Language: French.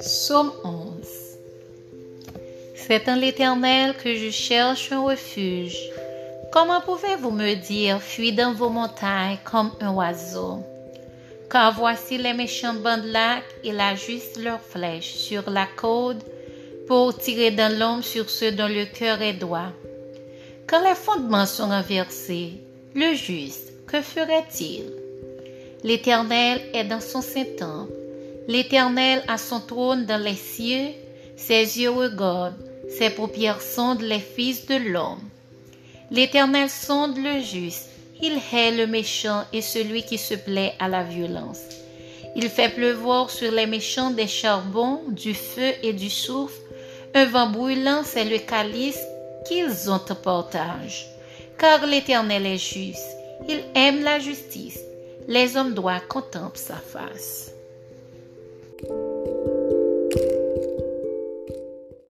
Somme 11 C'est en l'Éternel que je cherche un refuge. Comment pouvez-vous me dire, fuis dans vos montagnes comme un oiseau? Car voici les méchants bandelacs, ils ajustent leurs flèches sur la côte pour tirer dans l'homme sur ceux dont le cœur est droit. Quand les fondements sont renversés, le juste, que ferait-il? L'Éternel est dans son saint-temple. L'Éternel a son trône dans les cieux, ses yeux regardent, ses paupières sondent les fils de l'homme. L'Éternel sonde le juste, il hait le méchant et celui qui se plaît à la violence. Il fait pleuvoir sur les méchants des charbons, du feu et du soufre. Un vent brûlant, c'est le calice qu'ils ont en partage. Car l'Éternel est juste, il aime la justice. Les hommes droits contemplent sa face.